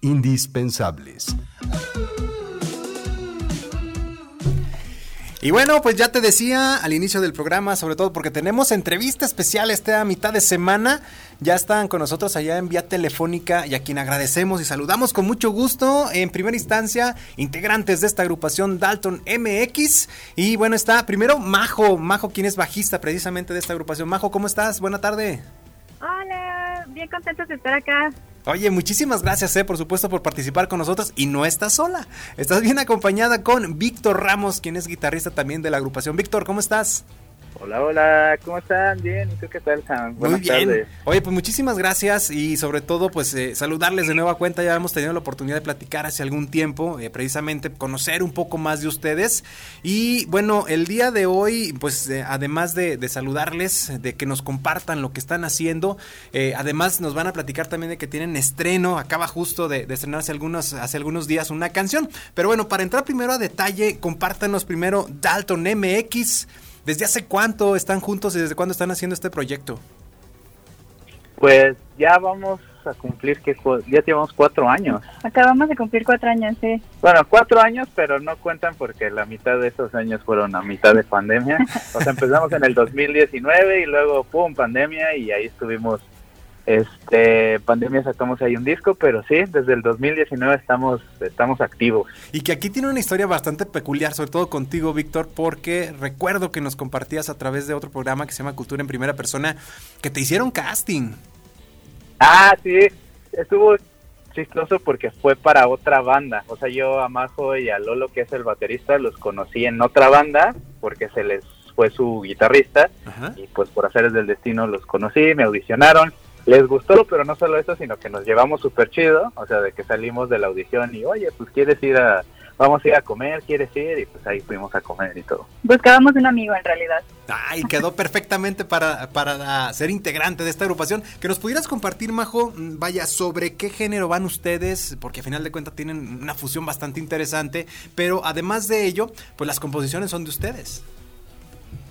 Indispensables. Y bueno, pues ya te decía al inicio del programa, sobre todo porque tenemos entrevista especial esta mitad de semana. Ya están con nosotros allá en vía telefónica y a quien agradecemos y saludamos con mucho gusto. En primera instancia, integrantes de esta agrupación Dalton MX. Y bueno, está primero Majo, Majo, quien es bajista precisamente de esta agrupación. Majo, ¿cómo estás? Buena tarde. Hola, bien contentos de estar acá. Oye, muchísimas gracias, eh, por supuesto, por participar con nosotros. Y no estás sola, estás bien acompañada con Víctor Ramos, quien es guitarrista también de la agrupación. Víctor, ¿cómo estás? Hola, hola, ¿cómo están? Bien, ¿y tú qué tal, Sam? Muy bien. Oye, pues muchísimas gracias y sobre todo, pues eh, saludarles de nueva cuenta. Ya hemos tenido la oportunidad de platicar hace algún tiempo, eh, precisamente conocer un poco más de ustedes. Y bueno, el día de hoy, pues eh, además de, saludarles, de que nos compartan lo que están haciendo, además nos van a platicar también de que tienen estreno. Acaba justo de, de estrenarse algunos, hace algunos días una canción. Pero bueno, para entrar primero a detalle, compártanos primero Dalton MX. ¿Desde hace cuánto están juntos y desde cuándo están haciendo este proyecto? Pues ya vamos a cumplir que ya llevamos cuatro años. Acabamos de cumplir cuatro años, sí. Bueno, cuatro años, pero no cuentan porque la mitad de esos años fueron a mitad de pandemia. O sea, empezamos en el 2019 y luego, ¡pum!, pandemia y ahí estuvimos este, pandemia sacamos ahí un disco, pero sí, desde el 2019 estamos, estamos activos. Y que aquí tiene una historia bastante peculiar, sobre todo contigo, Víctor, porque recuerdo que nos compartías a través de otro programa que se llama Cultura en Primera Persona, que te hicieron casting. Ah, sí, estuvo chistoso porque fue para otra banda. O sea, yo a Majo y a Lolo, que es el baterista, los conocí en otra banda porque se les fue su guitarrista y pues por hacer del destino los conocí, me audicionaron les gustó, pero no solo eso, sino que nos llevamos súper chido, o sea, de que salimos de la audición y, oye, pues quieres ir a, vamos a ir a comer, quieres ir, y pues ahí fuimos a comer y todo. Buscábamos un amigo en realidad. Ay, quedó perfectamente para, para ser integrante de esta agrupación. Que nos pudieras compartir, Majo, mm, vaya, sobre qué género van ustedes, porque a final de cuentas tienen una fusión bastante interesante, pero además de ello, pues las composiciones son de ustedes.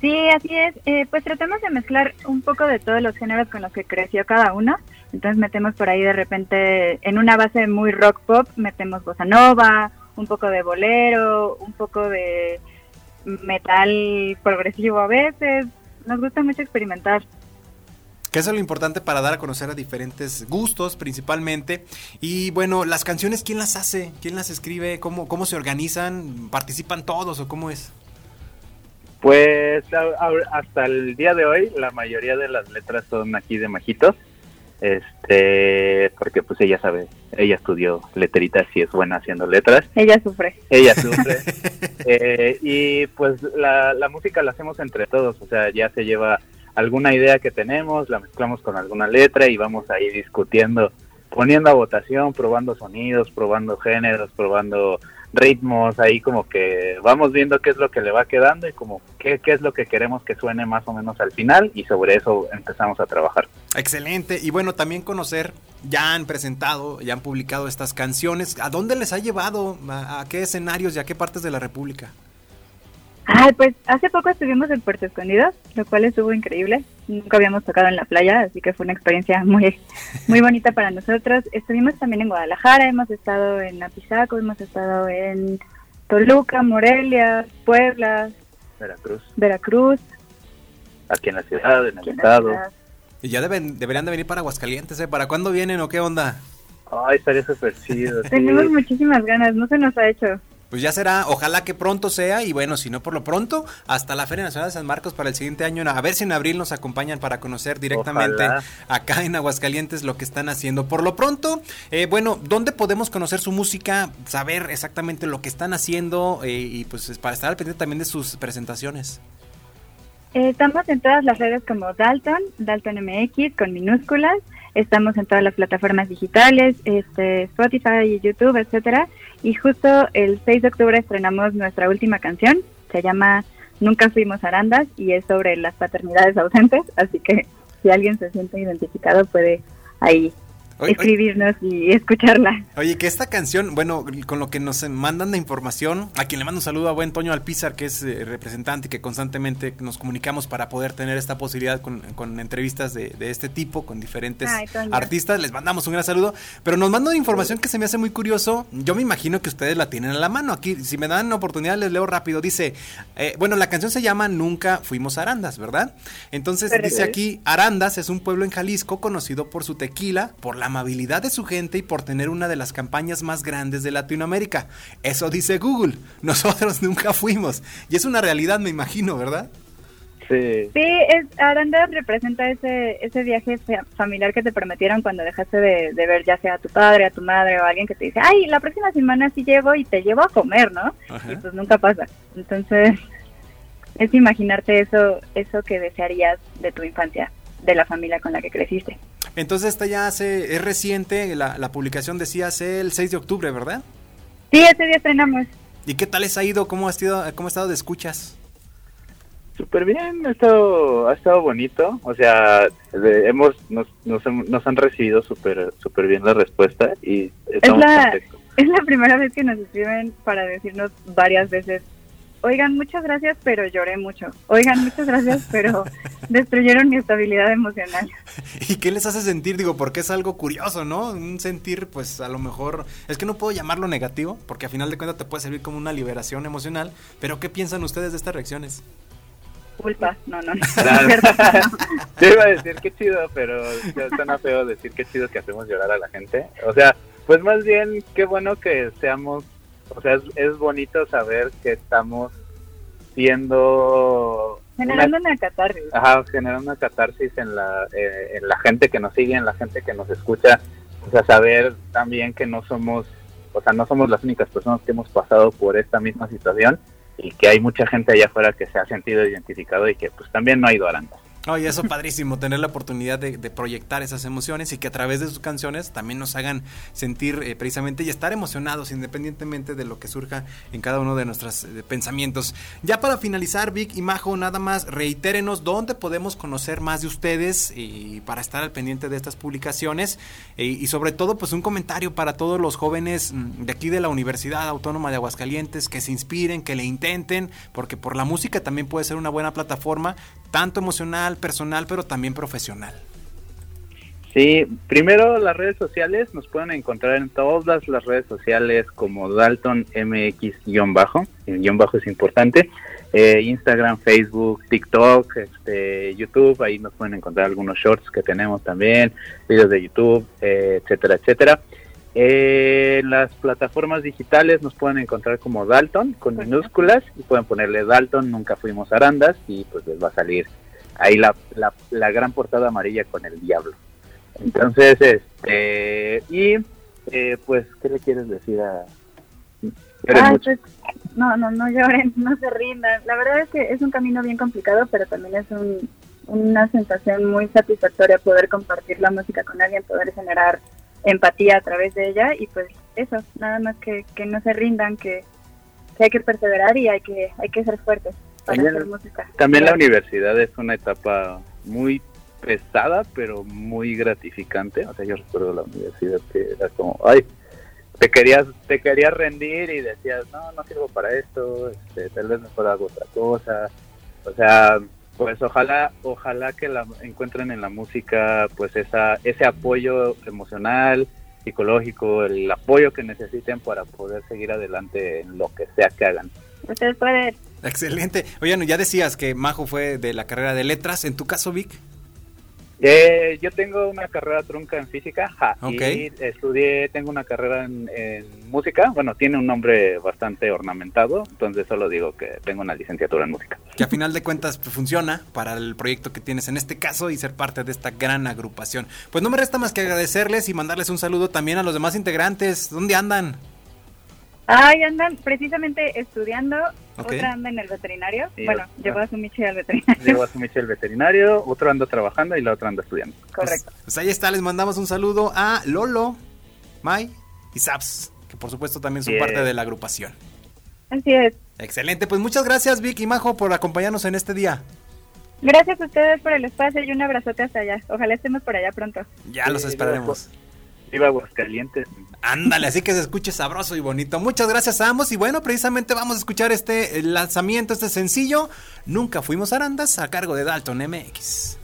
Sí, así es. Eh, pues tratamos de mezclar un poco de todos los géneros con los que creció cada uno. Entonces metemos por ahí de repente, en una base muy rock pop, metemos bossa nova, un poco de bolero, un poco de metal progresivo a veces. Nos gusta mucho experimentar. Que eso es lo importante para dar a conocer a diferentes gustos principalmente. Y bueno, las canciones, ¿quién las hace? ¿Quién las escribe? ¿Cómo, cómo se organizan? ¿Participan todos o cómo es? Pues hasta el día de hoy la mayoría de las letras son aquí de Majitos, este, porque pues ella sabe, ella estudió letritas y es buena haciendo letras. Ella sufre. Ella sufre. Eh, y pues la, la música la hacemos entre todos, o sea, ya se lleva alguna idea que tenemos, la mezclamos con alguna letra y vamos ahí discutiendo, poniendo a votación, probando sonidos, probando géneros, probando ritmos, ahí como que vamos viendo qué es lo que le va quedando y como qué, qué es lo que queremos que suene más o menos al final y sobre eso empezamos a trabajar. Excelente, y bueno, también conocer, ya han presentado, ya han publicado estas canciones, ¿a dónde les ha llevado? a qué escenarios y a qué partes de la República? Ay, pues hace poco estuvimos en Puerto Escondido, lo cual estuvo increíble. Nunca habíamos tocado en la playa, así que fue una experiencia muy, muy bonita para nosotros. Estuvimos también en Guadalajara, hemos estado en Apizaco, hemos estado en Toluca, Morelia, Puebla, Veracruz. Veracruz. Aquí en la ciudad, en el estado. Y ya deben, deberían de venir para Aguascalientes, ¿eh? ¿Para cuándo vienen o qué onda? Ay, estaría súper chido. Tenemos muchísimas ganas, no se nos ha hecho. Pues ya será, ojalá que pronto sea y bueno, si no por lo pronto, hasta la Feria Nacional de San Marcos para el siguiente año, a ver si en abril nos acompañan para conocer directamente acá en Aguascalientes lo que están haciendo. Por lo pronto, eh, bueno, ¿dónde podemos conocer su música, saber exactamente lo que están haciendo eh, y pues para estar al pendiente también de sus presentaciones? Eh, estamos en todas las redes como Dalton, Dalton MX con minúsculas. Estamos en todas las plataformas digitales, este, Spotify, YouTube, etcétera. Y justo el 6 de octubre estrenamos nuestra última canción. Se llama Nunca fuimos arandas y es sobre las paternidades ausentes. Así que si alguien se siente identificado puede ahí escribirnos y escucharla. Oye, que esta canción, bueno, con lo que nos mandan de información, a quien le mando un saludo a buen Toño Alpizar, que es eh, representante y que constantemente nos comunicamos para poder tener esta posibilidad con, entrevistas de, este tipo, con diferentes artistas. Les mandamos un gran saludo, pero nos mandan información que se me hace muy curioso. Yo me imagino que ustedes la tienen a la mano. Aquí, si me dan oportunidad, les leo rápido. Dice, eh, bueno, la canción se llama Nunca Fuimos Arandas, ¿verdad? Entonces dice aquí, Arandas es un pueblo en Jalisco conocido por su tequila, por la amabilidad de su gente y por tener una de las campañas más grandes de Latinoamérica. Eso dice Google. Nosotros nunca fuimos. Y es una realidad, me imagino, ¿verdad? Sí. Sí, es, Aranda representa ese, ese viaje familiar que te prometieron cuando dejaste de, ver ya sea a tu padre, a tu madre o a alguien que te dice, ay, la próxima semana sí llevo y te llevo a comer, ¿no? Y pues nunca pasa. Entonces, es imaginarte eso, eso que desearías de tu infancia, de la familia con la que creciste. Entonces esta ya hace, es reciente, la, la publicación decía hace el 6 de octubre, ¿verdad? Sí, ese día estrenamos. ¿Y qué tal les ha ido? ¿Cómo ha, sido, cómo ha estado de escuchas? Súper bien, ha estado, ha estado bonito, o sea, hemos, nos, nos, han recibido súper super bien la respuesta y estamos es la, Es la primera vez que nos escriben para decirnos varias veces oigan, muchas gracias, pero lloré mucho. Oigan, muchas gracias, pero destruyeron mi estabilidad emocional. ¿Y qué les hace sentir? Digo, porque es algo curioso, ¿no? Un sentir, pues a lo mejor, es que no puedo llamarlo negativo, porque a final de cuentas te puede servir como una liberación emocional, pero ¿qué piensan ustedes de estas reacciones? Culpa, no, no, no. Yo iba a decir qué chido, pero suena feo decir qué chido que hacemos llorar a la gente. O sea, pues más bien, qué bueno que seamos o sea, es, bonito saber que estamos siendo... Generando una, catarsis. Ajá, generando una catarsis en la, eh, en la gente que nos sigue, en la gente que nos escucha. O sea, saber también que no somos, o sea, no somos las únicas personas que hemos pasado por esta misma situación y que hay mucha gente allá afuera que se ha sentido identificado y que pues también no ha ido a Aranda. Oye, eso padrísimo, tener la oportunidad de, proyectar esas emociones y que a través de sus canciones también nos hagan sentir eh, precisamente y estar emocionados independientemente de lo que surja en cada uno de nuestros eh, pensamientos. Ya para finalizar, Vic y Majo, nada más reitérenos dónde podemos conocer más de ustedes y para estar al pendiente de estas publicaciones eh, y sobre todo pues un comentario para todos los jóvenes mm, de aquí de la Universidad Autónoma de Aguascalientes que se inspiren, que le intenten, porque por la música también puede ser una buena plataforma, tanto emocional, personal, pero también profesional. Sí, primero las redes sociales nos pueden encontrar en todas las redes sociales como Dalton MX-bajo, el guion bajo es importante, eh, Instagram, Facebook, TikTok, este, YouTube, ahí nos pueden encontrar algunos shorts que tenemos también, videos de YouTube, eh, etcétera, etcétera. Eh, las plataformas digitales nos pueden encontrar como Dalton con minúsculas y pueden ponerle Dalton, nunca fuimos arandas y pues les va a salir ahí la, la, gran portada amarilla con el diablo. Entonces, este, y eh, pues, ¿qué le quieres decir a... Pues, no, no, no lloren, no se rindan. La verdad es que es un camino bien complicado, pero también es un, una sensación muy satisfactoria poder compartir la música con alguien, poder generar empatía a través de ella y pues eso, nada más que, que no se rindan, que, que hay que perseverar y hay que, hay que ser fuertes también, la universidad es una etapa muy pesada, pero muy gratificante. O sea, yo recuerdo la universidad que era como, ay, te querías, te querías rendir y decías, no, no sirvo para esto, este, tal vez mejor hago otra cosa. O sea, pues ojalá, ojalá que la encuentren en la música, pues esa, ese apoyo emocional, psicológico, el apoyo que necesiten para poder seguir adelante en lo que sea que hagan. Ustedes pueden Excelente. Oye, ya decías que Majo fue de la carrera de letras. ¿En tu caso, Vic? Eh, yo tengo una carrera trunca en física y estudié, tengo una carrera en, música, bueno, tiene un nombre bastante ornamentado, entonces solo digo que tengo una licenciatura en música. Que a final de cuentas pues, funciona para el proyecto que tienes en este caso y ser parte de esta gran agrupación. Pues no me resta más que agradecerles y mandarles un saludo también a los demás integrantes. ¿Dónde andan? Ay, andan precisamente estudiando, otra anda en el veterinario. bueno, llevó a su Michi al veterinario. Llevó a su Michi al veterinario, otro anda trabajando y la otra anda estudiando. Correcto. Pues, pues, ahí está, les mandamos un saludo a Lolo, Mai y Saps, que por supuesto también son parte de la agrupación. Así es. Excelente, pues muchas gracias Vicky y Majo por acompañarnos en este día. Gracias a ustedes por el espacio y un abrazote hasta allá. Ojalá estemos por allá pronto. Ya los esperaremos. Viva Aguascalientes. Ándale, así que se escuche sabroso y bonito. Muchas gracias a ambos y bueno, precisamente vamos a escuchar este lanzamiento, este sencillo. Nunca fuimos arandas a cargo de Dalton MX.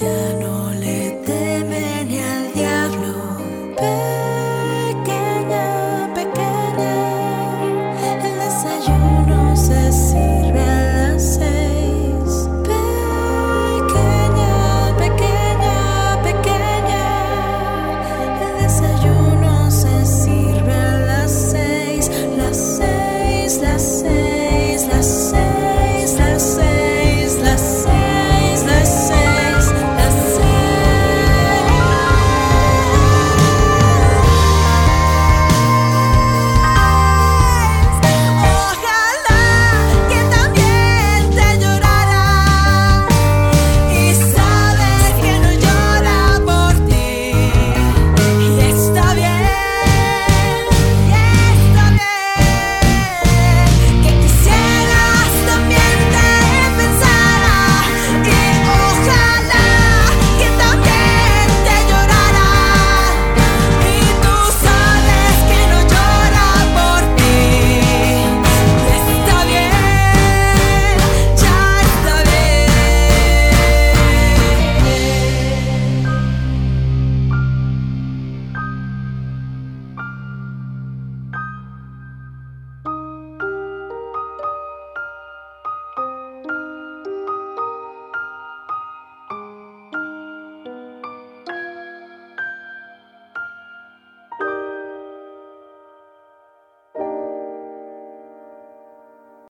Yeah.